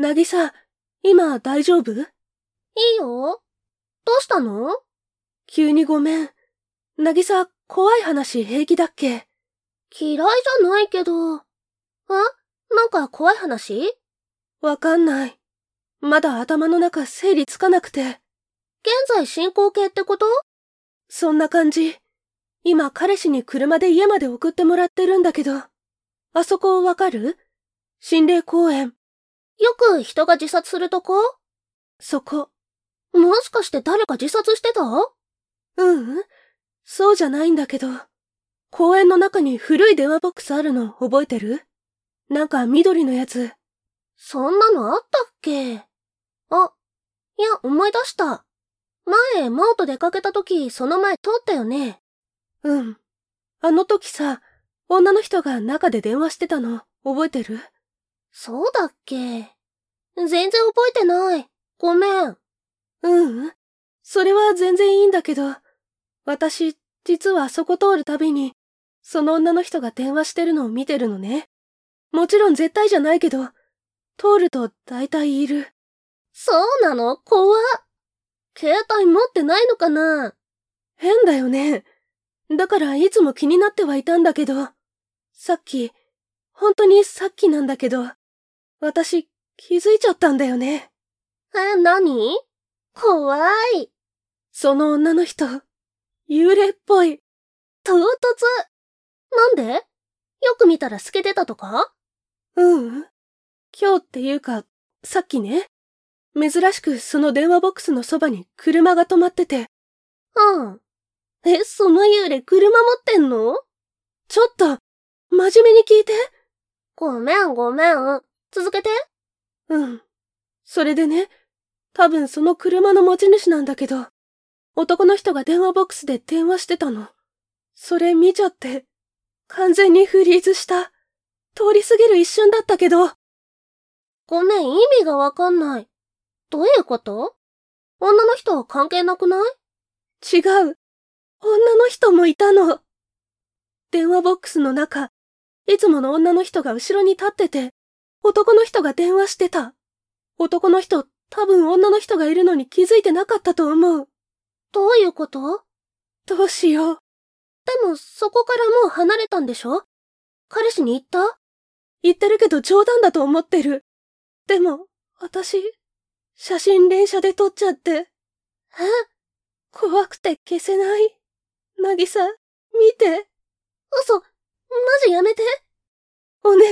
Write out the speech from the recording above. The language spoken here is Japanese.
なぎさ、今大丈夫？いいよ。どうしたの？急にごめん。なぎさ、怖い話平気だっけ？嫌いじゃないけど。あ？なんか怖い話？わかんない。まだ頭の中整理つかなくて。現在進行形ってこと？そんな感じ。今彼氏に車で家まで送ってもらってるんだけど。あそこわかる？心霊公園。よく人が自殺するとこ？そこ。もしかして誰か自殺してた？ううん。そうじゃないんだけど。公園の中に古い電話ボックスあるの覚えてる？なんか緑のやつ。そんなのあったっけ？あ、いや、思い出した。前、マオと出かけた時、その前通ったよね？うん。あの時さ、女の人が中で電話してたの、覚えてる？そうだっけ全然覚えてない。ごめん。うん？それは全然いいんだけど、私、実はそこ通るたびに、その女の人が電話してるのを見てるのね。もちろん絶対じゃないけど、通ると大体いる。そうなの？怖っ。携帯持ってないのかな？変だよね。だからいつも気になってはいたんだけど、さっき、本当にさっきなんだけど、私気づいちゃったんだよね。え、何？怖い。その女の人、幽霊っぽい。唐突。なんで？よく見たら透けてたとか？ううん。今日っていうか、さっきね、珍しくその電話ボックスのそばに車が止まってて。うん。え、その幽霊車持ってんの？ちょっと、真面目に聞いて。ごめんごめん。続けて。うん。それでね、多分その車の持ち主なんだけど、男の人が電話ボックスで電話してたの。それ見ちゃって、完全にフリーズした。通り過ぎる一瞬だったけど。ごめん、意味がわかんない。どういうこと？女の人は関係なくない？違う。女の人もいたの。電話ボックスの中、いつもの女の人が後ろに立ってて、男の人が電話してた。男の人、多分女の人がいるのに気づいてなかったと思う。どういうこと？どうしよう。でも、そこからもう離れたんでしょ？彼氏に言った？言ってるけど冗談だと思ってる。でも、私、写真連写で撮っちゃって。え？怖くて消せない。なぎさ、見て。嘘、マジやめて。お願い。